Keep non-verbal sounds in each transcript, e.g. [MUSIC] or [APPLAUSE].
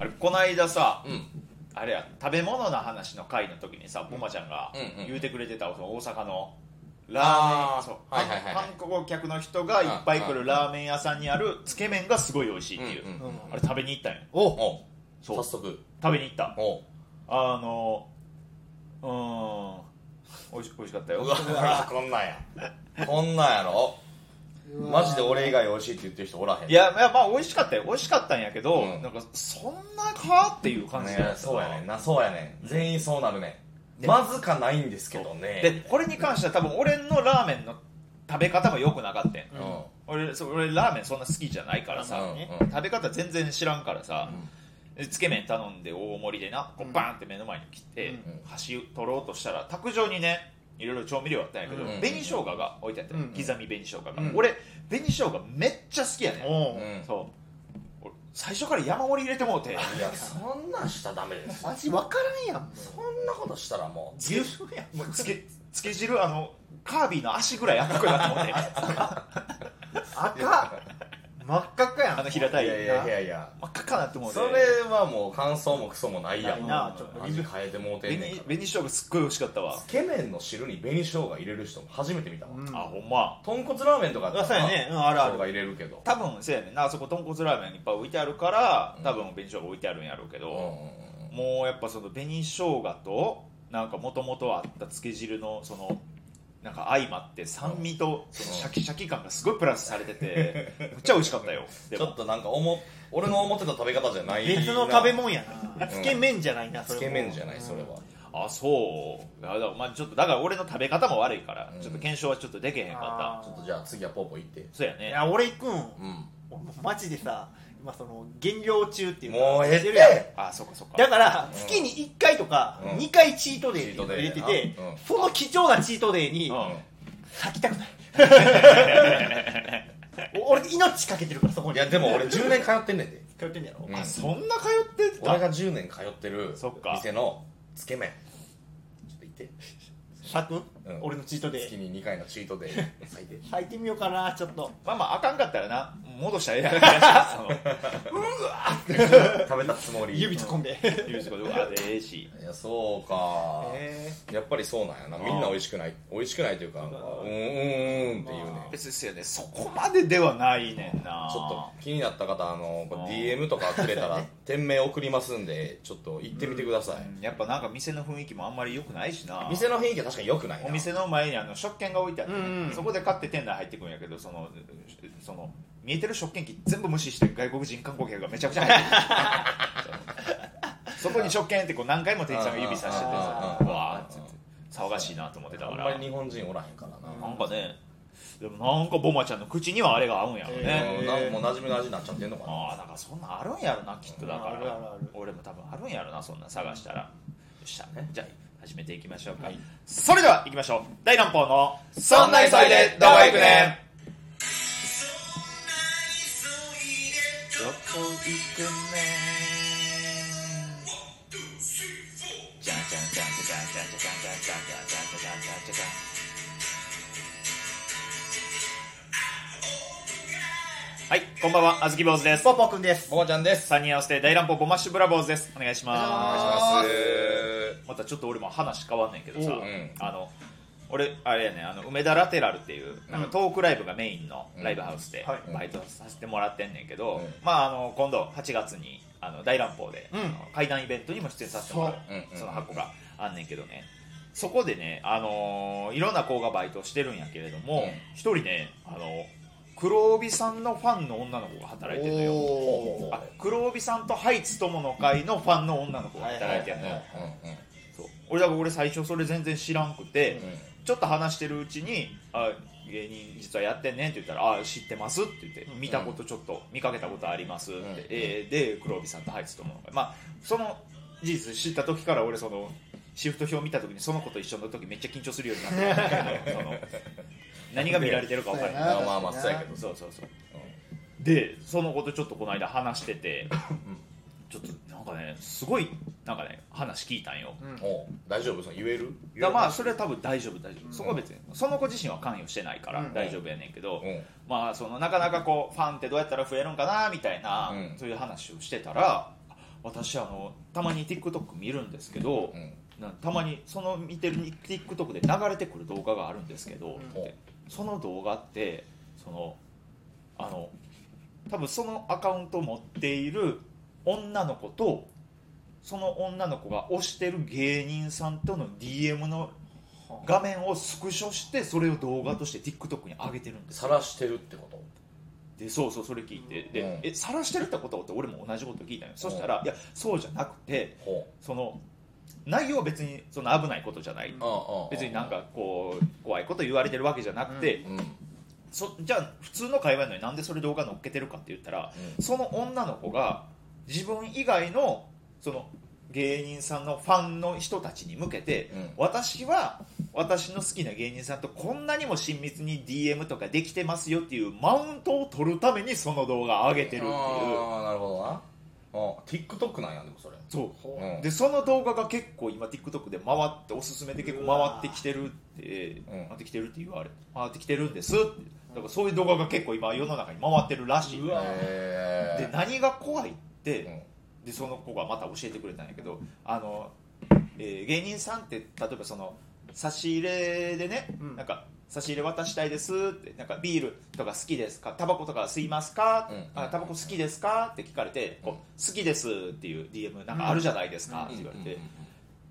あれこの間さうん。あれや食べ物の話の回の時にさボマちゃんがうんうん。言うてくれてたその大阪のラーメあーンそうはいはいはいはい。観光客の人がいっぱい来るラーメン屋さんにあるつけ麺がすごい美味しいっていう、うんうんうんあれ食べに行ったんよ。おおそう。早速。食べに行った。おあのうーんおいし美味しかったよ。うわこんなんや。こんなんやろマジで俺以外美味しいって言ってる人おらへん。いやいやまあ美味しかったよ。美味しかったんやけど、うん。なんかそんなかっていう感じだそうやねんなそうやねん。全員そうなるねん。まずかないんですけどね。でこれに関しては多分俺のラーメンの食べ方も良くなかったんうん。俺そう俺ラーメンそんな好きじゃないからさ、うんねうん。食べ方全然知らんからさ、でつけ麺頼んで大盛りでなこうバーンって目の前に切って、うん。箸取ろうとしたら卓上にねいろいろ調味料あったんやけど、うん。紅生姜が置いてあって、うん。刻み紅生姜が、うん。俺紅生姜めっちゃ好きやねん、おう。うんそう。俺最初から山盛り入れてもうて。いやそんなんしたらダメです味わからんやん。もそんなことしたらもうつけもうつけつけ汁あのカービィの足ぐらい赤くなって思って。[LAUGHS] 赤真っ赤っかやん。あの平たい。いやいやいや。いや真っ赤かなって思ってそれはもう感想もクソもないやん。なちょっと味変えてもうてんねん紅紅生姜すっごい美味しかったわ。つけ麺の汁に紅生姜入れる人も初めて見たわ、うん。あほんま。豚骨ラーメンとかやったらあそうやね。うんあるある。生姜入れるけど。多分そうやねんな。あそこ豚骨ラーメンいっぱい置いてあるから多分紅生姜置いてあるんやろうけど、うんもうやっぱその紅生姜となんかもともとあったつけ汁のそのなんか相まって酸味とそのシャキシャキ感がすごいプラスされててめっちゃ美味しかったよ。ちょっとなんか思俺の思ってた食べ方じゃない。別の食べ物やな。うん。つけ麺じゃないなそれも。つけ麺じゃないそれは。あそう。だからまあちょっとだから俺の食べ方も悪いから、うん。ちょっと検証はちょっとでけへんかあちょっとじゃあ次はポーポー行って。そうやね。いや俺行くん。うん。俺もうマジでさ今その減量中っていうかもうええっしてるやんてあそうかそうか。だから月に1回とかうん。2回チートデーっていうのを入れてチーてトデーなうんその貴重なチートデーにうん。咲きたくない。[LAUGHS] お俺命かけてるからそこに。いやでも俺10年通ってんねんで。通ってんねやろ？うん。あそんな通ってた？俺が10年通ってるそっか。店のつけ麺。ちょっと行って。咲くうん。俺のチートデ月ーに2回のチートで咲いて咲いてみようかなちょっと。まあまああかんかったらな。戻したらええやん。[LAUGHS] 食べたつもり。指突っ込んで。いうことで。うわでええし。いやそうか。えやっぱりそうなんやな。みんな美味しくない。美味しくないというかなんかうーんうーんっていうね。別ですよね。そこまでではないねんな。ちょっと気になった方あのこー DM とかくれたら店名送りますんでちょっと行ってみてください、うん。やっぱなんか店の雰囲気もあんまり良くないしな。店の雰囲気は確かに良くないな。お店の前にあの食券が置いてあってね、うんうん。そこで買って店内入ってくるんやけどそのその見えてる食券機全部無視して外国人観光客がめちゃくちゃ入ってる。[LAUGHS] そこに食券ってこう何回も店員さんが指さしててさわーって騒がしいなと思ってたあんからまり日本人おらへんからな、なんかねでもなんかボマちゃんの口にはあれが合うんやろね、えーうんなんもう馴染みの味になっちゃってんのかな。ああなんかそんなんあるんやろなきっとだから。あるあるある。俺も多分あるんやろなそんなん探したら。よっしゃ。じゃあ始めていきましょうか、はい。それでは行きましょう。大乱暴の「そんな急いでどこ行くねん」どこ行くねんじゃんじゃんじゃんじゃん。じゃんじゃんじゃんじゃんじゃんじゃんじゃんじゃんじゃんじゃんはいこんばんは。あずき坊主です。ポポくんです。ボマちゃんです。3人合わせて大乱暴ボマッシュブラボーズです。お願いしお願いしまますまたちょっと俺も話変わんねんけどさ、あの俺あれやねあの梅田ラテラルっていうなんかトークライブがメインのライブハウスではい。バイトさせてもらってんねんけど、うん。まああの今度8月にあの大乱暴で、怪談イベントにも出演させてもらう。その箱があんねんけどね。そこでね、あのーいろんな子がバイトしてるんやけれどもうん。一、人ねあの黒帯さんのファンの女の子が働いてるのよ。あ黒帯さんとハイツ友の会のファンの女の子が働いてるのよ、俺だから俺最初それ全然知らんくて、うん。ちょっと話してるうちに「あ芸人実はやってんねん」って言ったら「あ知ってます」って言って「見たことちょっと見かけたことあります」って、うん。えーで黒帯さんとハイツ友の会。まあその事実知った時から俺そのシフト表見た時にその子と一緒の時めっちゃ緊張するようになってたんだけどその何が見られてるか分からな。いまあまあそうやけど。そうそうそう。でその子とちょっとこの間話しててちょっとなんかねすごいなんかね話聞いたんよ。うん。おう大丈夫？その言える？だからまあそれは多分大丈夫大丈夫。そこは別にその子自身は関与してないからうん。大丈夫やねんけど、うん。まあそのなかなかこうファンってどうやったら増えるんかなみたいな、うん。そういう話をしてたら私あのたまに TikTok 見るんですけど、うん。なたまにその見てる TikTok で流れてくる動画があるんですけど、うん。でその動画ってそのあの多分そのアカウントを持っている女の子とその女の子が推してる芸人さんとの DM の画面をスクショしてそれを動画として TikTok に上げてるんですよ。晒してるってこと？でそうそうそれ聞いて。で、うん。え晒してるってこと？って俺も同じこと聞いたよ、そしたらいやそうじゃなくてほその内容は別にその危ないことじゃない、別になんかこう怖いこと言われてるわけじゃなくて、そじゃあ普通の会話なのになんでそれ動画載っけてるかって言ったら、その女の子が自分以外のその芸人さんのファンの人たちに向けて、うん。私は私の好きな芸人さんとこんなにも親密に DM とかできてますよっていうマウントを取るためにその動画を上げてるっていう。なるほどなうん TikTok なんやでもそれ。そう。うん。でその動画が結構今 TikTok で回っておすすめで結構回ってきてるってうん。回ってきてるって言われ。回ってきてるんですって。だからそういう動画が結構今世の中に回ってるらしい。でうわ。へー何が怖いって、うん。でその子がまた教えてくれたんやけどあの、えー芸人さんって例えばその差し入れでね、うん。なんか差し入れ渡したいですってなんかビールとか好きですか？タバコとか吸いますか、うん。あタバコ好きですか？って聞かれて、こう好きですっていう DM なんかあるじゃないですか、って言われて、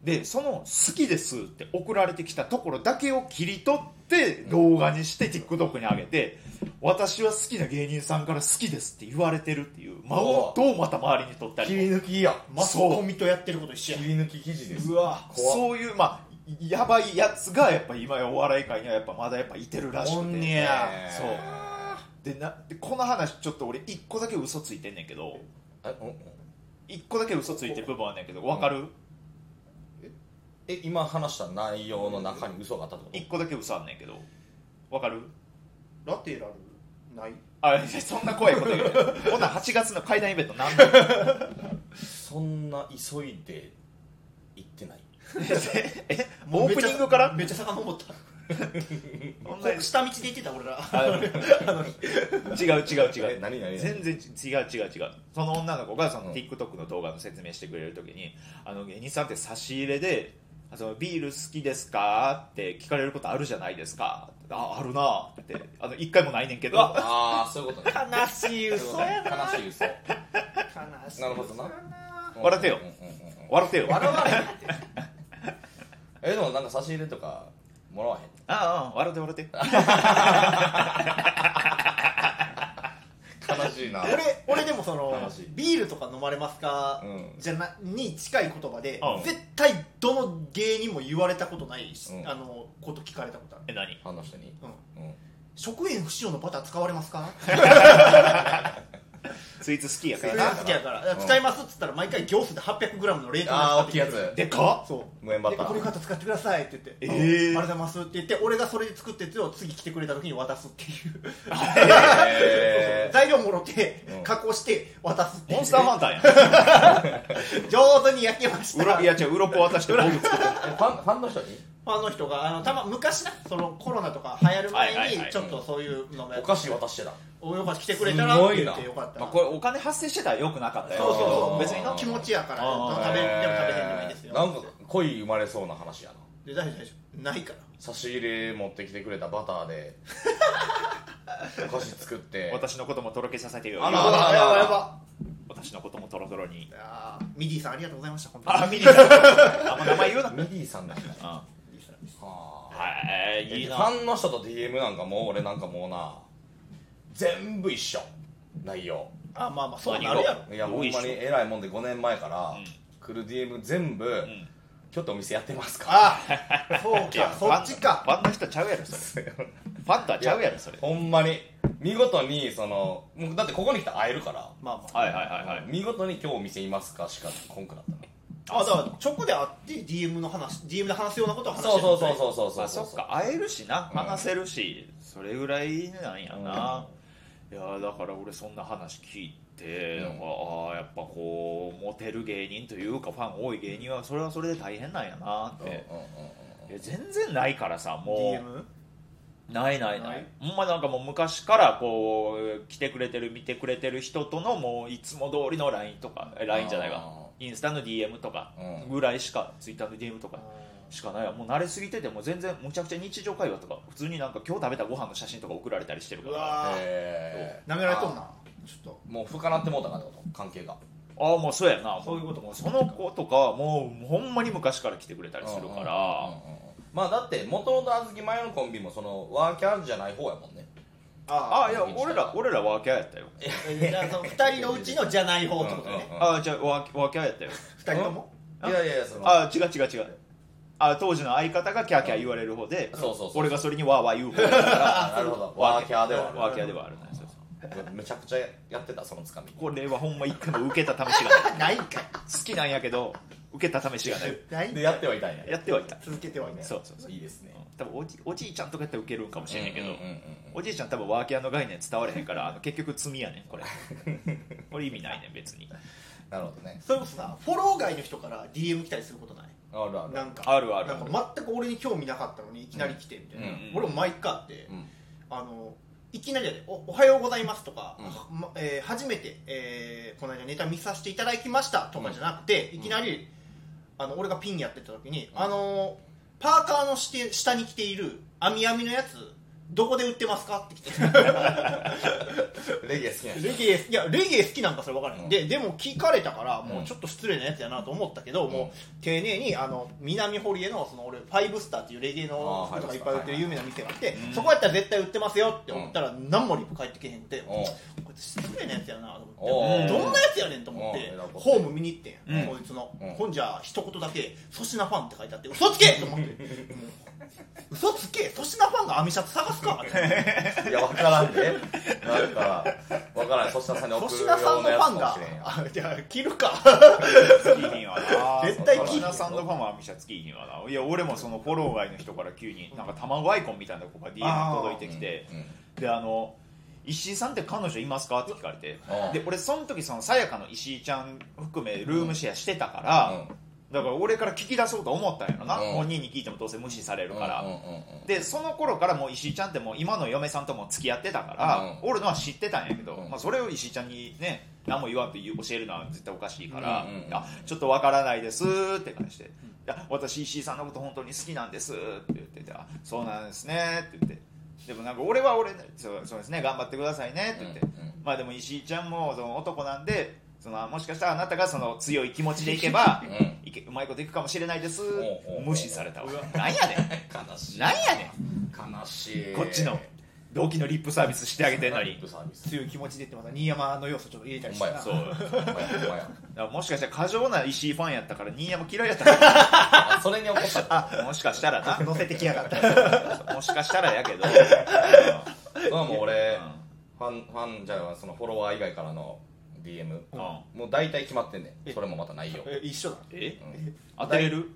でその「好きです」って送られてきたところだけを切り取って動画にして TikTok に上げて私は好きな芸人さんから好きですって言われてるっていうマウントをまた周りに取った切りり抜きや。マスコミとやってること一緒や。切り抜き記事です。うわ。怖っ。そういうまあやばいやつがやっぱ今やお笑い界にはやっぱまだやっぱいてるらしくて。ねや。そう。でなでこの話ちょっと俺一個だけ嘘ついてんねんけど。一個だけ嘘ついてる部分あんねんけどわかる？え今話した内容の中に嘘があったってこと？一個だけ嘘あんねんけど。わかる？ラテラル？ない。あそんな怖いこと言うほんなら8月の怪談イベントなんなの [LAUGHS] そんな急いで [LAUGHS] えオープニングから？めっちゃ遡った。[LAUGHS] 下道で行ってた俺ら。あ違う違う違う。え何何？全然違う違う違う。その女の子がそのうん。TikTok の動画の説明してくれるときにあの芸人さんって差し入れであそのビール好きですか？って聞かれることあるじゃないですか。ああるなってあの一回もないねんけど。ああそういうことね。悲しい嘘やな。悲しい嘘。[LAUGHS] 悲しいな。るほどな。笑ってよ。笑ってよ。笑われへんえでもなんか差し入れとかもらわへんああ笑って笑って。悲しいな。俺俺でもその悲しい。ビールとか飲まれますか、うん。じゃなに近い言葉で、うん。絶対どの芸人も言われたことないし、うん。あのこと聞かれたことある、え何？ファンの人にうん、うん。食塩不使用のバター使われますか？[LAUGHS] [LAUGHS] スイーツ好きやか好らな。きやから、うん。使いますっつったら毎回行数で 800g の冷凍あー大きいやつ。でかっ。そう。無塩バター。でこれ買って使ってくださいって言って。えー。あありがとうございますって言って俺がそれで作ったやつを次来てくれた時に渡すっていう。[LAUGHS] 材料もろてうん。加工して渡すっていう。モンスターハンターやん。[LAUGHS] 上手に焼けました。うろいや違う鱗渡して僕作ってえファンファンの人に？ファンの人があのたま昔なそのコロナとか流行る前はいはいはいにちょっとそういうのもやお菓子渡してた。およかった来てくれたらって言ってよかった。まあ、これお金発生してたらよくなかったよ。そうそうそう。別にな気持ちやからあー食べでも食べへんでもいいですよ。なんか恋生まれそうな話やな。で大丈夫大丈夫。ないから。差し入れ持ってきてくれたバターでお菓子作って。私のこともとろけさせてよ。あらやばやばやば私のこともとろとろに。あーミディさんありがとうございました本当に。あミニさん。あんま名前言うな。ミディさんだあははいいいフなァンの人と DM なんかもう俺なんかもうな全部一緒。内容。あまあまあそうなるやろ。いやほんまにえらいもんで5年前からうん。来る DM 全部、うん。ちょっとお店やってますかあそういやかそっちか。ファンの人ちゃうやろそれ。[LAUGHS] ファンとはちゃうやろそれ。ほんまに。見事にそのもうだってここに来たら会えるから。まあまあ。はいはいはいはい。見事に今日お店いますかしかこんくなったねあだから直で会って DM の話 DM で話すようなことを話してそうそうそううそうそうそう。あそっか。会えるしな。うん。話せるし、それぐらいなんやな、いやだから俺そんな話聞いて、うん。なんかああやっぱこうモテる芸人というかファン多い芸人はそれはそれで大変なんやなって、うんうんうんうんいや全然ないからさもう。DM? ないないなないいほんまなんかもう昔からこう来てくれてる見てくれてる人とのもうい。つも通りの LINE とかえ LINE じゃない？わあインスタの DM とかうん。ぐらいしか Twitter の DM とかしかないわ。もう慣れすぎててもう全然むちゃくちゃ日常会話とか普通になんか今日食べたご飯の写真とか送られたりしてるから。うわー。えーなめられとんな。ちょっと。もう深なってもうたかってこと？関係が。ああもうそうやな。そう。いうことも。その子とかはもうほんまに昔から来てくれたりするから。うんうんうんうん。まあだって元々あずき前のコンビもそのワーキャーじゃない方やもんねああいやあ俺ら俺らワーキャーやったよ。その2人のうちのじゃない方ってことねああじゃあワーワーキャーやったよ。2人とも？いやいやいやその。あ違う違う違う。あ当時の相方がキャーキャー言われる方でそうそうそう俺がそれにワーワー言う方だから [LAUGHS] あなるほど。ワーキャーではある。ワーキャーではあるね。そうそうめちゃくちゃやってたそのつかみ。これはほんま一回も受けた試しがない。[LAUGHS] ないんかい。好きなんやけど受けた試しがない。ないでやってはいたんや。やってはいた。続けてはいないそうそうそういいですね。多分おじおじいちゃんとかやったら受けるんかもしれへんけど、うんうんうんうん。おじいちゃん多分ワーキャーの概念伝われへんからあの結局罪やねんこれ。[LAUGHS] これ意味ないねん別に。なるほどね。それこそさフォロー外の人から DM 来たりすることない？あるある。なんか。あるあるなんか全く俺に興味なかったのにいきなり来てみたいな、うん俺も毎回あって、うん。あのいきなりやでお「おはようございます」とか、まえー初めて、えーこの間ネタ見させていただきました」とかじゃなくて、いきなりあの俺がピンやってた時に、うん。あのパーカーのして下に着ている網網のやつどこで売ってますか？って来て。レゲエ好きな人レゲエいやレゲエ好きなんかそれ分からない、うん。ででも聞かれたからもうん。うちょっと失礼なやつやなと思ったけど、うん。もう丁寧にあの南堀江のその俺ファイブスターっていうレゲエの服とかいっぱい売ってる有名な店があって、うん。そこやったら絶対売ってますよって思ったら何もリプ返ってけへんくて、こいつ失礼なやつやなと思って。どんなやつやねんと思ってホーム見に行ってん、うん。こいつの、うん。ほんじゃ一言だけ「粗品ファン」って書いてあって嘘つけと思って。[LAUGHS] う。ん嘘つけ粗品ファンが網シャツ探すか？いや分からんで。なんか分からん。粗品さんに送粗るよ品さんうなやつかものファンが。しれんやあじゃあ着るか。好きひんわな。絶対木田さんのファンはアミシャつきひんわな。いや俺もそのフォロー外の人から急になんか卵アイコンみたいな子が DM 届いてきて。うんうんであの石井さんって彼女いますか？って聞かれて。うん。で俺その時そのさやかの石井ちゃん含めルームシェアしてたから、だから俺から聞き出そうと思ったんやろな、うん。本人に聞いてもどうせ無視されるから、でその頃からもう石井ちゃんってもう今の嫁さんとも付き合ってたから、うんおるのは知ってたんやけど、うん。まあ、それを石井ちゃんにね何も言わんと教えるのは絶対おかしいから、あちょっとわからないですって感じで「いや私石井さんのこと本当に好きなんです」って言ってて「あそうなんですね」って言って。でもなんか俺は俺でそうそうですね頑張ってくださいねって言って、まあでも石井ちゃんもその男なんでそのもしかしたらあなたがその強い気持ちでいけば、うんいけうまいこといくかもしれないです。無視されたわ。なんやねん。悲しい。なんやね悲しい。んこっちの同期のリップサービスしてあげてんのに。強い気持ちでってまた新山の要素ちょっと入れたりしてな。そう。もしかしたら過剰な石井ファンやったから新山嫌いやった。[LAUGHS] それに怒った。らもしかしたらな。乗せてきやがった。[LAUGHS] もしかしたらやけど。[LAUGHS] まあもう俺うんファンファンじゃあそのフォロワー以外からの DM うん。もう大体決まってんねえ。んそれもまたないよえ一緒だ。えうん。当てれる？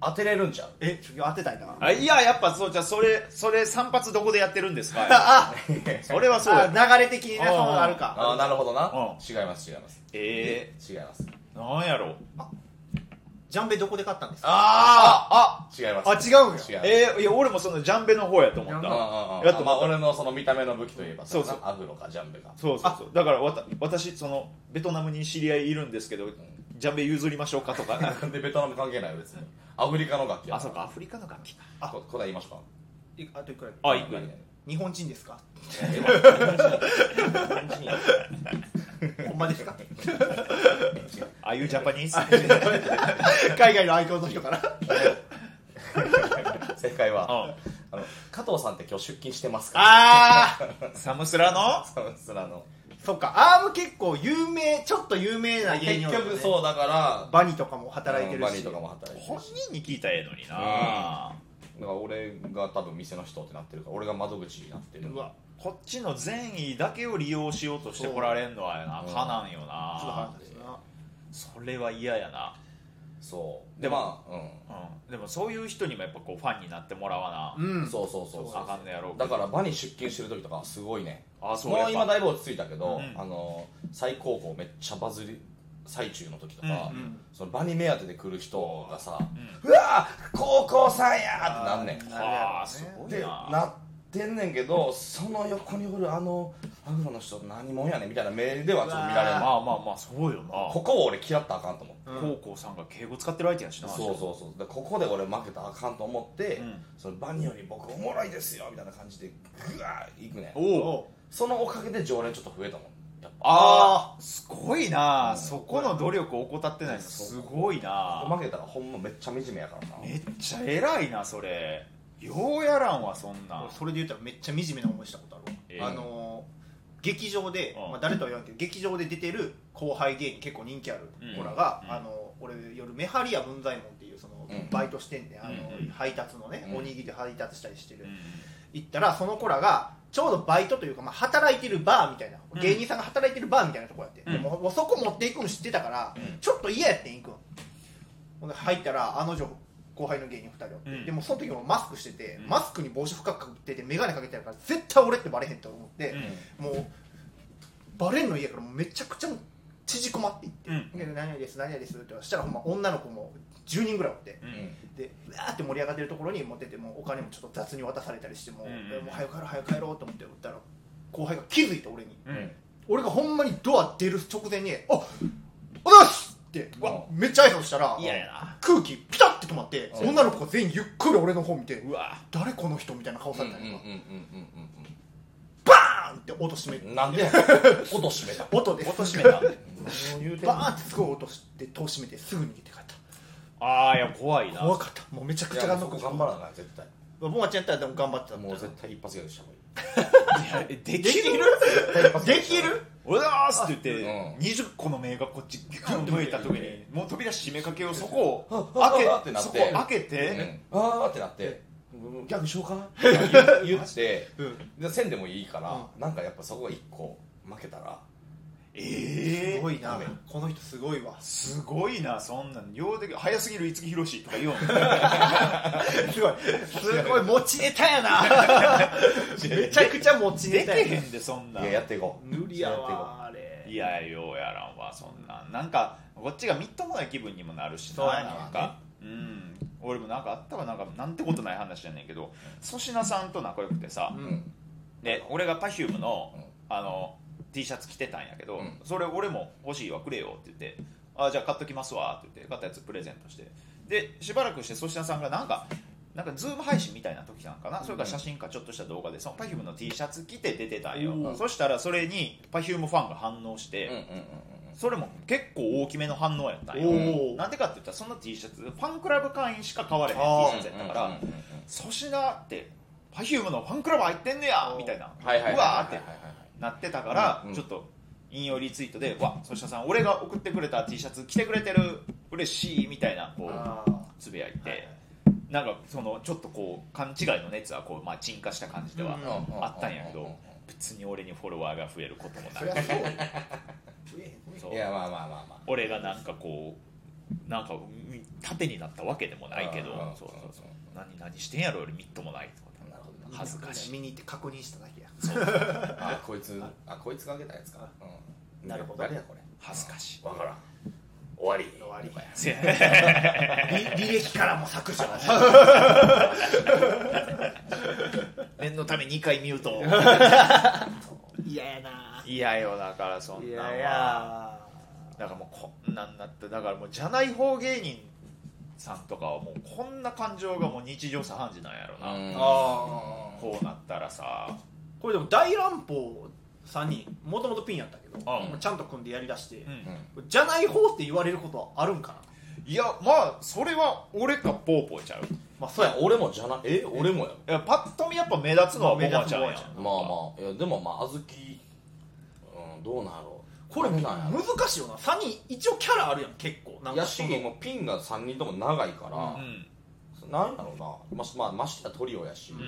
当てれるんちゃう？えちょ当てたいな。あいややっぱそうじゃあそれそれ散髪どこでやってるんですか？あ [LAUGHS] それはそうあや流れ的にねそううんあるか。ああなるほどな。うん。違います違います。え違います。ー、なんやろジャンベどこで買ったんですか？ああ違います。あ違うんや。違います。えー、いや俺もそのジャンベの方やと思った。ジャンベ。うんうんうんやっとまあ俺のその見た目の武器といえばそうそう。アフロかジャンベがそうそうそう。だからわた私そのベトナムに知り合いいるんですけどジャンベ譲りましょうかとか。な [LAUGHS] んでベトナム関係ないよ別に。アフリカの楽器やあそうかアフリカの楽器か。あこ答え言いましょういあといくらあいく。何々日本人ですか？[LAUGHS] 日本人やほんまですか？ああいうジャパニーズ海外のアイコンの人から。正解は。うん。あの加藤さんって今日出勤してますか？ああサムスラの？サムスラの。そっか。アーム結構有名ちょっと有名な芸結人う局そうだから。バニとかも働いてるし。バニーとかも働いて本る。し人に聞いたらええのにな、だから俺が多分店の人ってなってるから俺が窓口になってる。うわこっちの善意だけを利用しようとしてこられんのはやなかなんよちょっとな。それは嫌やな、そう。でもまあうん、でもそういう人にもやっぱこうファンになってもらわな、うん。うんそうそう。そうあかんのやろうだから場に出勤してる時とかすごいね。あそう。もう今だいぶ落ち着いたけど、うん。あの最高峰めっちゃバズり最中の時とか、うん。うん。その場に目当てで来る人がさ「ん。うわ高校さんや!」ってなんねん。うん。はあすごいでななってんねんけどその横におるあのアフロの人何者やねんみたいな目ではちょっと見られる。まあまあまあそうよな。ここを俺嫌ったらあかんと思って。うん。高校さんが敬語使ってる相手やしな。そうそうそう。でここで俺負けたらあかんと思って、うん。そのバニより僕おもろいですよみたいな感じでグワーいくねん。おおおそのおかげで常連ちょっと増えたもん。やっぱああすごいな、うん。そこの努力を怠ってない。のすごいな。負けたらほんまめっちゃ惨めやからな。めっちゃ偉いなそれようやらんわそんなん。それで言ったらめっちゃ惨めな思いしたことあるわ、えーあのー劇場で、うん。まあ、誰とは言わんけど劇場で出てる後輩芸人結構人気ある子らが、うん。あの俺夜メハリア文左衛門っていうその、うん。バイトしてんねん。あの、うん配達のね、うん。おにぎり配達したりしてる、うん行ったらその子らがちょうどバイトというか、まあ、働いてるバーみたいな、うん。芸人さんが働いてるバーみたいなとこやって、うん。でももうそこ持っていくの知ってたから、うん。ちょっと嫌やってん行くん。ほんで入ったらあの女後輩の芸人2人おって、うん。でもその時もマスクしてて、うん。マスクに帽子深くかけてて眼鏡かけてるから絶対俺ってバレへんと思って、もうバレんの嫌やからもうめちゃくちゃ縮こまっていってうん「で何々です何々です」ってそしたらほんま女の子も10人ぐらいおってでうわーって盛り上がってるところに持っててもうお金もちょっと雑に渡されたりしても,、うんうん。もう早く帰ろう早く帰ろうと思って打ったら後輩が気づいて俺に。うん。俺がほんまにドア出る直前に「あっおはようございます!」ってうわめっちゃ挨拶したら空気ピタッて止まってうん。女の子が全員ゆっくり俺の方見てうわ「誰この人?」みたいな顔されたりとかバーンって音閉めなんで [LAUGHS] 音閉めた。音で。音閉めた。[LAUGHS] バーンってすごい音して戸閉めてすぐ逃げて帰っああいや怖いな。た怖かった。もうめちゃくちゃ頑張らなあかん絶対ボマちゃんやったらでも頑張ってた。もう絶対一発ギャグした方がいいいやでできる？でできる？おはようございます。って言って、うん。20個の目がこっちギュンと向いた時にもう扉閉めかけようそこを開けてなってそこ開けうん。て、あーってなってうん。ギャグしようかなって言言ってうん。でせん。でもいいからなん。かやっぱそこが一個負けたらええすごいな。この人すごいわ。すごいなそんなんようで早すぎる五木ひろしとか言おう。[LAUGHS] すごい。すごい持ちネタやな。[LAUGHS] めちゃくちゃ持ちでネタやけへんでそんな。んいややっていこう。無理やわあれいやようやらんわそんなん。なんかこっちがみっともない気分にもなるしなそうやねなんか。うん。俺もなんかあったわ。なんかなんてことない話やねんけど粗品さんと仲良くてさ、ううんん。で俺が Perfume の,、うん。あの T シャツ着てたんやけど、うん。それ俺も欲しいわくれよって言ってあじゃあ買っときますわって言って買ったやつプレゼントして。でしばらくして粗品さんがなんかなんか Zoom 配信みたいな時なんかな、それから写真かちょっとした動画でその Perfume の T シャツ着て出てたんよ、おーそしたらそれに Perfume ファンが反応して、うんうんうんそれも結構大きめの反応やったんよ。おー。なんでかって言ったらその T シャツファンクラブ会員しか買われへん T シャツやったからうんうんうんうん。粗品って Perfume のファンクラブ入ってんねやみたいな。はいはいうわーってはいはいはいなってたから、うん。ちょっと引用リツイートで「わ粗品さん俺が送ってくれた T シャツ着てくれてる嬉しい」みたいなこうあつぶやいて、なんかそのちょっとこう勘違いの熱はこう、まあ、沈下した感じではうん。あったんやけど、うん。うん。うん。別に俺にフォロワーが増えることもなく。いやまあまあまあまあ俺がなんかこうなんかうん縦になったわけでもないけどうん。うん。そうそうそう。何何してんやろ俺みっともないとかなるほどな。恥ずかしい。見に行って確認しただけ。やあこいつあこいつがあげたやつか。うん。なるほど誰やこれ。恥ずかしい。わからん。終わり。終わり。履 [LAUGHS] 履歴からも削除念 [LAUGHS] のため2回見ると。嫌やな。嫌よだからそんいなんは。だからもうこんなんなって。だからもうじゃない方芸人さんとかはもうこんな感情がもう日常茶飯事なんやろな、うん。あこうなったらさこれでも大乱暴3人もともとピンやったけど、うん。ちゃんと組んでやりだして、うん。じゃない方って言われることはあるんかな？いやまあそれは俺かポーポーちゃう。まあそうや。俺もじゃなえ俺もや。いやパッと見やっぱ目立つのはボマちゃんや目立つボマちゃん。まあまあ。いやでもまあ小豆うんどうなんやろう。これなんやろ難しいよな。3人一応キャラあるやん結構。なんかやしもうピンが3人とも長いから、うん。なんやろうな。ままあましてやトリオやし、うん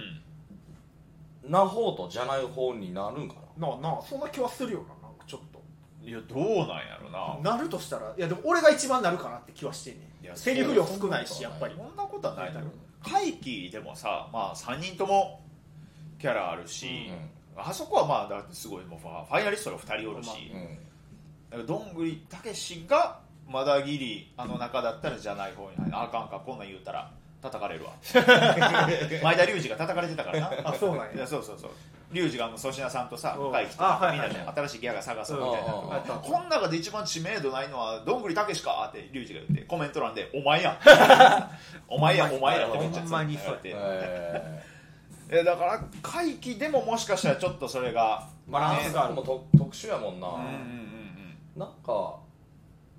な方とじゃない方になるんかな？なあなあそんな気はするよななんかちょっと。いやどうなんやろな。なるとしたらいやでも俺が一番なるかなって気はしてんねいやんセリフ量少ないしやっぱり。そんなことはないだろ怪奇でもさまあ3人ともキャラあるし、あそこはまあだってすごいもうファファイナリストが2人おるし、だからどんぐりたけしがまだギリあの中だったらじゃない方に入る。あかんかこんなん言うたら叩かれるわ。[LAUGHS] 前田隆二が叩かれてたからな。あそうなんや。いやそうそうそう。隆二があの粗品さんとさうん。会来てあはいはいみんなで新しいギャガ探そうみたいな、こん中で一番知名度ないのはどんぐりたけしか？って隆二が言ってコメント欄で「お前やん。[LAUGHS] お前やお前や」ってめっちゃほんまにそう言われて。ええだから怪奇でももしかしたらちょっとそれがー、バランスがねもと特殊やもんな、うんうんうんなんか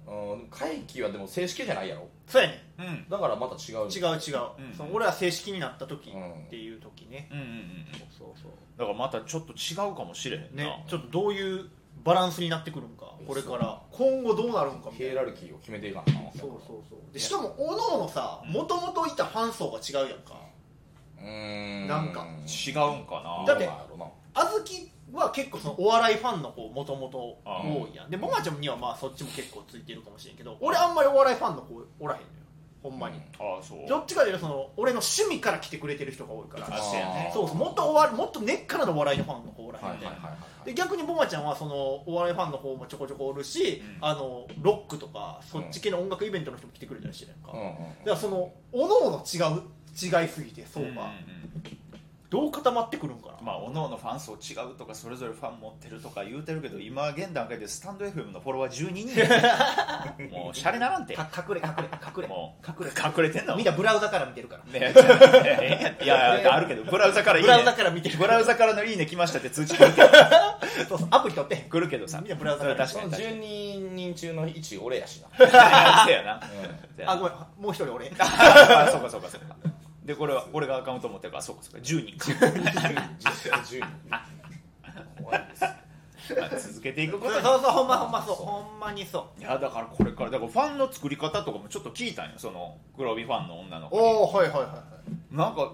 うん会期はでも正式じゃないやろ。そうやねだからまた違う。違う違う、うん。その俺は正式になった時うん。っていう時ね、うんうんうん。そうそうだからまたちょっと違うかもしれへんな、ね。ちょっとどういうバランスになってくるんか。これから。今後どうなるんかみたいな。ヒエラルキーを決めていかなそうそうそう。でしかもおのおのさもともといたファン層が違うやんか。うーん。なんか。違うんかな。だってどうなんやろな。あずきは結構そのお笑いファンの子もともと多いやん。でもまちゃんにはまあそっちも結構ついてるかもしれんけど俺あんまりお笑いファンの子おらへんのよほんまに、ああそう。どっちかというとその俺の趣味から来てくれてる人が多いから。あそうやね。そうそうもっとお笑いもっと根っからのお笑いのファンの子おらへん。で逆にボマちゃんはそのお笑いファンの方もちょこちょこおるし、うん。あのロックとかそっち系の音楽イベントの人も来てくれたりしてるやんか、うん。うん。だからそのおのおの違う違いすぎてそううんうんどう固まってくるんかな、まあおのおのファン層違うとかそれぞれファン持ってるとか言うてるけど今現段階でスタンド FM のフォロワー12人。や [LAUGHS] もうシャレならんて。か隠れ隠れ隠れ。もう隠れ。隠れてんの？みんなブラウザから見てるから。ねいやいや [LAUGHS] あるけどブラウザからいいブラウザねから見てる。ブラウザからのいいね来ましたって通知来るけど。そうそうアプリ取って。来るけどさ。みんなブラウザから確かに確かに。12人中の1俺やしな、[LAUGHS] せやな。せやな。あごめん。もう一人俺。あそうかそうかそうかでこれは俺がアカウント持ってるからそうかそうか10人か。実際10人怖いですまあ続けていくこと。にそうそうほんまほんまそう。ほんまにそう。いやだからこれからだからファンの作り方とかもちょっと聞いたんよ。その黒帯ファンの女の子に。おおはいはいはいはい。なんか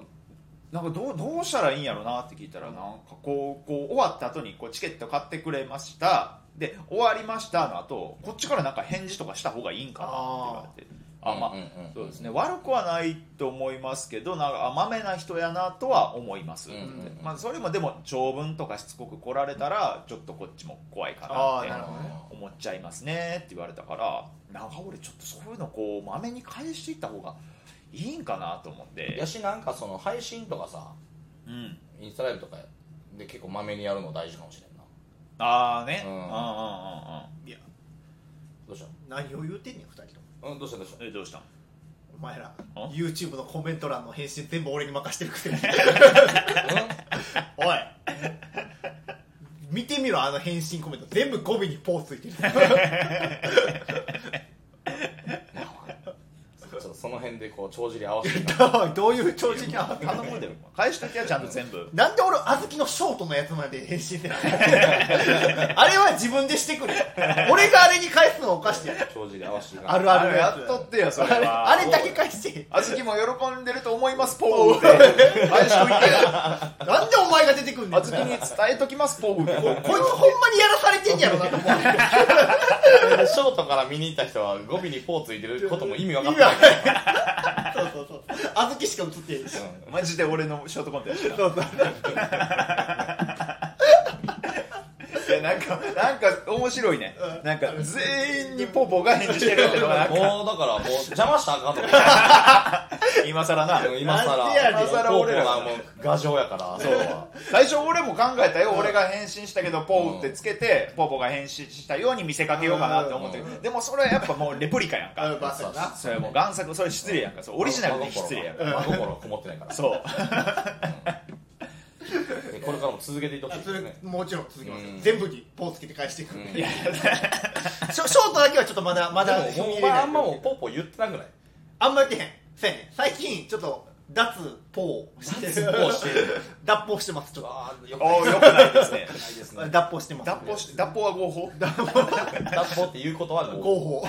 なんかどうどうしたらいいんやろなって聞いたらなんかこうこう終わった後にこうチケット買ってくれました。で終わりましたの後こっちからなんか返事とかした方がいいんかなって言われて。あまあ、うんうんうん。そうですね。悪くはないと思いますけどなんかあまめな人やなとは思います、うんうんうん。まあ、それもでも長文とかしつこく来られたらちょっとこっちも怖いかなって思っちゃいますねって言われたからなんか俺ちょっとそういうのこうまめに返していった方がいいんかなと思って。やしなんかその配信とかさうん。インスタライブとかで結構まめにやるの大事かもしれんな。ああね、ううんん、うんうんうん。いや。どうし何を言うてんねん二人とも。たうんどうしたどうしたえどうしたん？お前らあ？YouTube のコメント欄の返信全部俺に任してるくせに。うおい。見てみろあの返信コメント。全部語尾にポーついてるその辺でこう帳尻合わせて [LAUGHS] どういう調子に合わせ頼むで [LAUGHS] 返しときはちゃんと全部。なんで俺小豆のショートのやつまで返信せな [LAUGHS] あれは自分でしてくれ。俺があれに返すのはおかしい。帳尻合わせてあるあるやっとってよそれあれはあれだけ返して。あずきも喜んでると思いますポーって。返しといてなんでお前が出てくんねん。あずきに伝えときますポーって。こいつほんまにやらされてんやろなと思う。ショートから見に行った人は語尾にポーついてることも意味わか意ってない味わかんないそうそうそう。小豆しか映ってへんし。マジで俺のショートコントやしな。そうそう。いやなんかなんか面白いね。なんか全員にポポが返事してるってのがなんかもうだからもう邪魔したらあかんとか今更な。今さなんでやねん。ら今さら俺らがもう牙城やから。そう。は最初俺も考えたよ。俺が返信したけどポーってつけてポポが返信したように見せかけようかなって思って。でもそれはやっぱもうレプリカやんか。うそうやなそれはもう贋作。それ失礼やんか。そう。オリジナルで失礼やんか。真心。がこもってないから。そう。でこれからも続けていってほしいですね。もちろん続きます。うん。全部にポーつけて返していく。うん。いやショショートだけはちょっとまだまだあんまもうポーポー言ってなくない？あんま言ってへんせん。最近ちょっと脱ポーしてる。ポーしてる。脱ポしてますちょっああよおーよくないですね。ないですね。と脱ポしてます。脱法し脱法は合法？脱ポーっていうことはもう合法。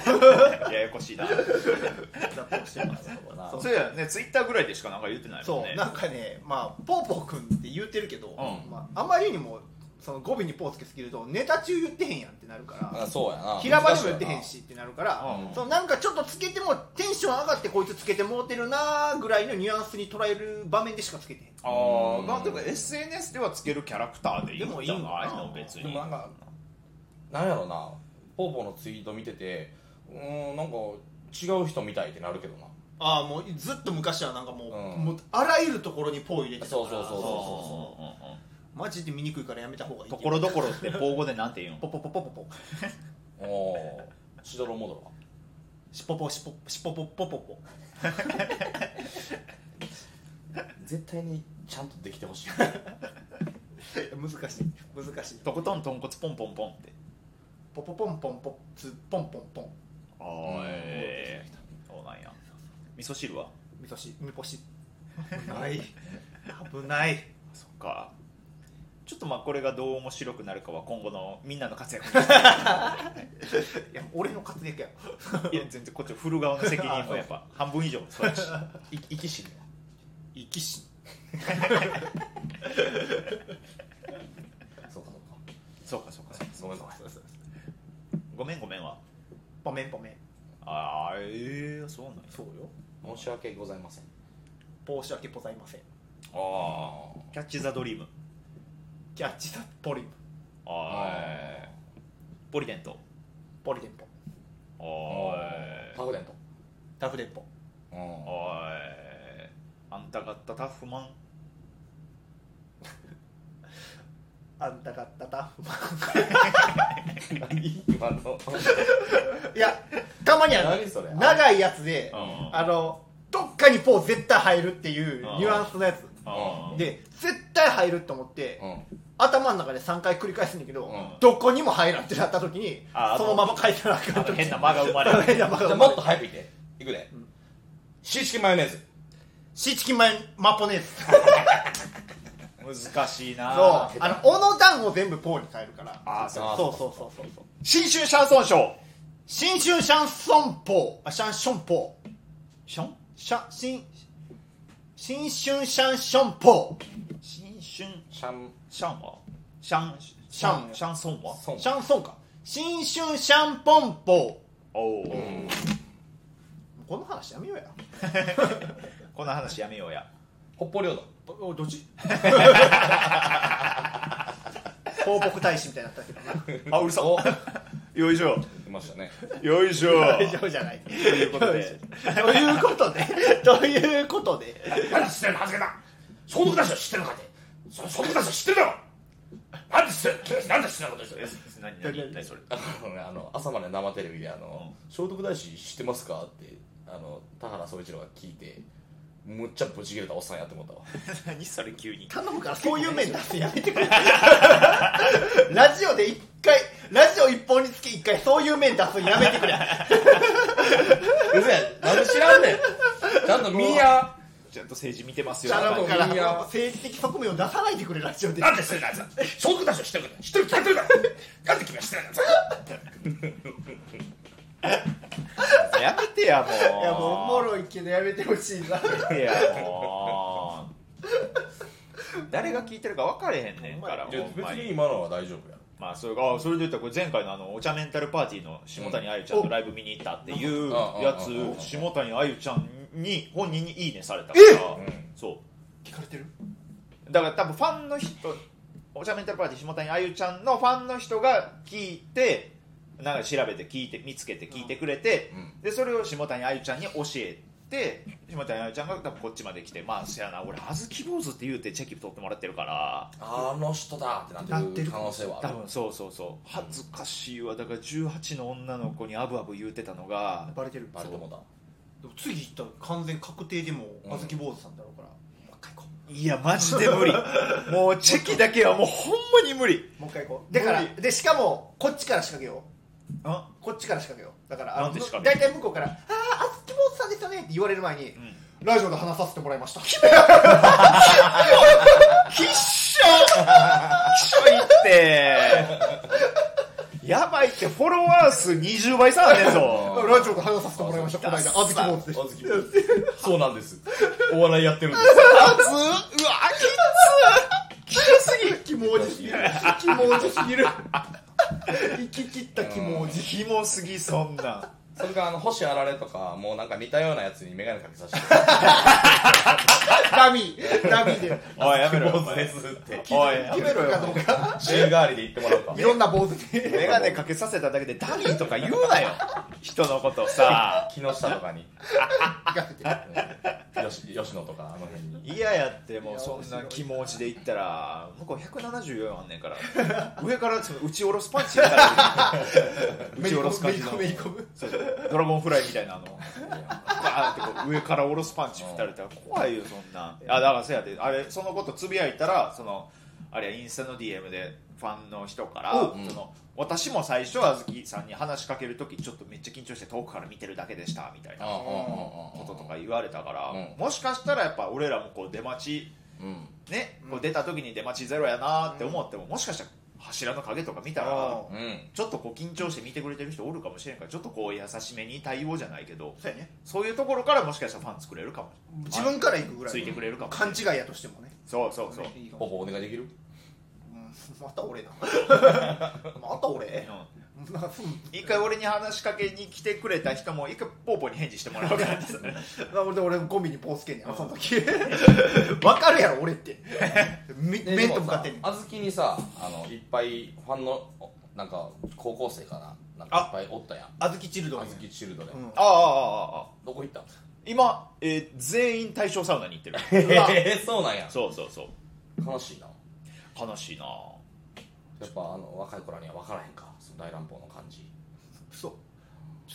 ややこしいな。脱ポしてます。なそう。そうやね。ツイッターぐらいでしかなんか言ってないもんね。そう。なんかねまあポーポーくんって言ってるけど、ん。まあ、あまりにもその語尾にポーつけすぎるとネタ中言ってへんやんってなるからあそうやな。平場でも言ってへんしってなるから、うん。そのなんかちょっとつけてもテンション上がってこいつつけてもうてるなーぐらいのニュアンスに捉える場面でしかつけてへん。ああまあでも SNS ではつけるキャラクターでいいんじゃないでもいいんかなの？別に。でもなんかな。んやろな。ポーポーのツイート見ててうーんなんか違う人みたいってなるけどな。ああもうずっと昔はなんかもう,、うん。もうあらゆるところにポー入れてたから。そうそうそうそマジで見にくいからやめた方がいいところどころってポー語でなんて言うんポポポポポポ。おおー。しどろもどろ。はしぽぽしぽしぽぽぽぽ。ぽ絶対にちゃんとできてほしい。難しい。難しい。とことん豚骨ポンポンポンって。ポポポンポンポンツポンポンポン。あええそうなんや。味噌汁は？味噌汁。みぽし。危ない。危ない。そっかちょっとまあこれがどう面白くなるかは今後のみんなの活躍 [LAUGHS] いや俺の活躍や。[LAUGHS] いや全然こっち振る側の責任もやっぱ [LAUGHS] 半分以上そうやし。い生き死に。は生き死そうかそうか。そうかそうか。そうかごめんごめんごめんごめんは。ポメンポメン。ああええそうなんや。そうよ。申し訳ございません。申し訳ございません。ああキャッチ・ザ・ドリームキャッチザポリ。ムああポリデント。ポリデンポ。おタフデント。タフデンポ。うんおい。あんたがったタフマン。[LAUGHS] あんたがったタフマ何今の。ンいやたまにある。何それ。長いやつでうん。あのどっかにポー絶対入るっていうニュアンスのやつ。あで絶対入ると思ってうん頭の中で3回繰り返すんだけど、うん。どこにも入らんってなった時にああのそのまま書いてなあかん時。あの変な間が生まれる。[LAUGHS] 変な間が生まれる。もっと早くいっていくで。シーチキンマヨネーズ。シーチキンマヨマポネーズ。難しいな。そう。あの小野団を全部ポーに変えるから。ああそう。あそうそうそうそうそう。新春シャンソンショー。新春シャンソンポー。あシャンションポー。ション？シャ新新春シャンションポー。新春シャンシャンは？シャンシャンシャン。ソンは？ソン。シャンソンか。新春シャンポンポ。おお、ーこの話やめようや。[LAUGHS] この話やめようや。北方領土。おどっち？[LAUGHS] 放牧大使みたいになったけどな。あうるさ。よいしょ。いましたね。よいしょ。大丈夫じゃない。ということで。ということで。ということで。[LAUGHS] 何で知ってるの？はずけだ消毒出しは知ってるのかってその消毒出しは知ってるだろ！なんで知ってるなんで知ってるのかってえ何何何それ？あのあの朝まで生テレビであの、消毒大使知ってますか？ってあの田原総一郎が聞いてむっちゃブチ切れたおっさんやって思ったわ。[LAUGHS] 何それ急に。頼むからそういう面出すやめてくれラジオで一回ラジオ一本につき一回そういう面出すのやめてくれ。[LAUGHS] うぜなんで知らんねん。ちゃんとミーヤちゃんと政治見てますよ頼むから政治的側面を出さないでくれラジオでなんで知ってるんだ消毒出しは知ってるか知ってる知ってるだろなんで君は知ってるんだやめてやもういやもうおもろいけどやめてほしいないやもう誰が聞いてるか分かれへんねんからいやほんまに今のは大丈夫やまあそれがあそれで言ったらこれ前回のあのお茶メンタルパーティーの下谷あゆちゃんのライブ見に行ったっていうやつうん下谷あゆちゃんに本人にいいねされたから。うんそ聞かれてる？うだから多分ファンの人お茶メンタルパーティー下谷あゆちゃんのファンの人が聞いてなんか調べて聞いて見つけて聞いてくれてうん。でそれを下谷あゆちゃんに教えて下谷あゆちゃんが多分こっちまで来てまあせやな俺あずき坊主って言うてチェキ取ってもらってるから。あの人だってなってる可能性はある。多分そうそうそう。恥ずかしいわ。だから18の女の子にアブアブ言うてたのが。バレてる。バレてもだでも次行ったら完全確定でもうん。あずき坊主さんだろうから、もう一回行こいやマジで無理。[LAUGHS] もうチェキだけはもうほんまに無理。うもう一回行こう。だからでしかもこっちから仕掛けよう。あ？こっちから仕掛けよう。だからあのなんで仕掛け大体向こうから「あああずき坊主さんですよね」って言われる前に、ん。ラジオで話させてもらいました。きっしょきしょいってやばいってフォロワー。数20倍差あんねんぞラジオで話させてもらいましたこの間あずき坊主であずき坊主そうなんですお笑いやってるんです熱うわきつきつすぎキモおじすぎるキモおじすぎる行き切ったキモおじキモすぎそんなんそれからあの星あられとかもうなんか似たようなやつに眼鏡かけさせて。ダミー。ダミーでおいやめろよ坊主ですっておいや決めろよ週替わりで言ってもらうか。いろんな坊主で。メガネかけさせただけでダミーとか言うなよ。人のことさ。木下とかに。[LAUGHS] 吉野とかあの辺に。嫌やってもうそんな気持ちで言ったら向こう174あんねんから。[LAUGHS] 上からその打ち下ろすパンチやから打ち下ろす感じの。めり込む。そうそうドラゴンフライみたいなあのバーンってこう上から下ろすパンチ打たれた。ら怖いよそんな。あだからせやで。あれそのことつぶやいたらそのあれインスタの DM でファンの人から、うん。その私も最初あずきさんに話しかける時ちょっとめっちゃ緊張して遠くから見てるだけでしたみたいなここととか言われたから、うん。もしかしたらやっぱ俺らもこう出待ちうん。ね、こう出た時に出待ちゼロやなって思っても、もしかしたら柱の影とか見たらうんうん。ちょっとこう緊張して見てくれてる人おるかもしれんからちょっとこう優しめに対応じゃないけどそうやね。そういうところからもしかしたらファン作れるかも自分から行くぐらいついてくれるかも勘違いやとしてもね。そうそうそう、いいかもほぼお願いできる？うん。また俺だ。[LAUGHS] また俺？一回俺に話しかけに来てくれた人も一回ポーポーに返事してもらう。[LAUGHS] から俺で俺コンビニポースケにあその時。[LAUGHS] わかるやろ俺って。面と向かってんねん。あずきにさあのいっぱいファンのなんか高校生かななんかいっぱいおったやん。あずきチルドあレン。ずきチルドレン、うん。ああああああどこ行ったん？今、えー全員対象サウナに行ってる。[LAUGHS] えー、そうなんや。そうそうそう。悲しいな。悲しいな。やっぱあの若い頃には分からへんか大乱暴の感じ。そう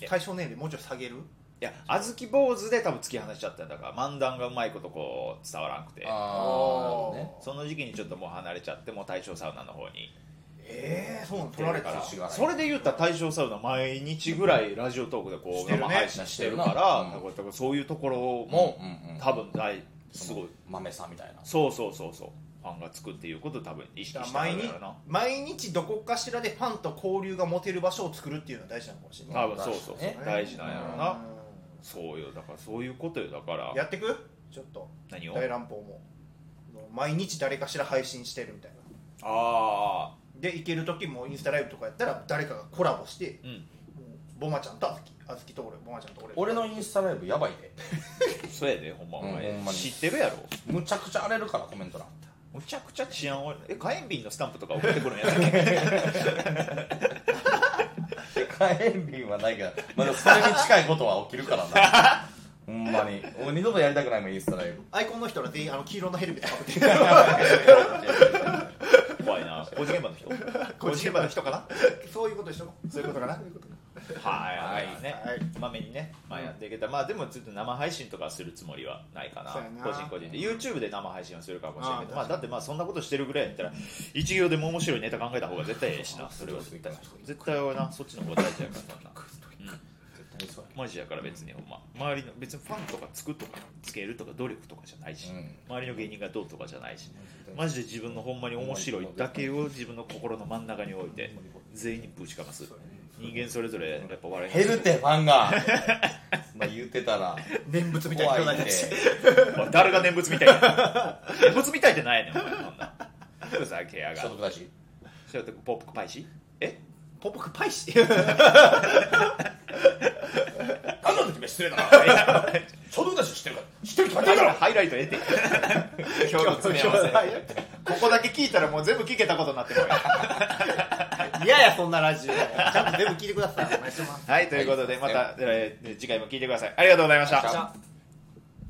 対象年齢もうちょい下げる？いや小豆坊主で多分突き放しちゃったんだから漫談がうまいことこう伝わらなくて。ああなるほどね。その時期にちょっともう離れちゃってもう大正サウナの方に。ええそうなの取られたからそれで言ったら大正サウナ毎日ぐらいラジオトークでこうしてるね。生配信してるからうん。だからそういうところもうんうんうん。多分大すごい。豆さんみたいな。そうそうそうそうファンがつくっていうことを多分意識して毎日るからな毎日どこかしらでファンと交流が持てる場所を作るっていうのは大事なのかもしれない。多分そうそうそう。ね。大事なんやろな。うそうよ。だからそういうことよ。だから。んやってく？ちょっと。何を？大乱暴も。毎日誰かしら配信してるみたいな。ああで行ける時もインスタライブとかやったら誰かがコラボしてうん。もうボマちゃんとあずきあずきと俺ボマちゃんと俺。俺のインスタライブやばいで。[LAUGHS] そうやでほんまお前、知ってるやろ。むちゃくちゃ荒れるからコメント欄むちゃくちゃ治安悪い。え火炎瓶のスタンプとか送ってくるんやったっけ火炎瓶はないけど、まあ、でもそれに近いことは起きるからな。[LAUGHS] ほんまに。俺二度とやりたくないもんインスタライブ。アイコンの人ら全員あの黄色のヘルメットかぶってる。怖いな。工事現場の人。工事現場の人かな？そういうことでしょ？そういうことかな？そういうことはいはいね、はい。まめにね、まあ、やっていけた。ら、まあでもちょっと生配信とかするつもりはないかな。個人個人で。YouTube で生配信はするかもしれないけど。まあ、だってまあそんなことしてるぐらいやったら一行でも面白いネタ考えた方が絶対ええしなそれは絶対。絶対はなそっちの方が大事やからな、うん、マジやから別に。ほんま周りの別にファンとかつくとかつけるとか努力とかじゃないし、うん。周りの芸人がどうとかじゃないし。マジで自分のほんまに面白いだけを自分の心の真ん中に置いて全員にぶちかます人間それぞれやっぱ笑い減るってファンが。[LAUGHS] まあ言ってたら。念仏みたいな人がい誰が念仏みたいな？念仏みたいってないね。んお前そんなふざけやが所得だし。それとポップパイシえ？ポップクパイシ何なんだ君失礼だな。所得だし知ってるから。知ってる決まってるだろハイライト得て。[LAUGHS] [LAUGHS] 今日の詰め合わせ。ここだけ聞いたらもう全部聞けたことになってる嫌やそんなラジオちゃんと全部聞いてください。お願いします。はいということでまた、えー次回も聞いてください。ありがとうございました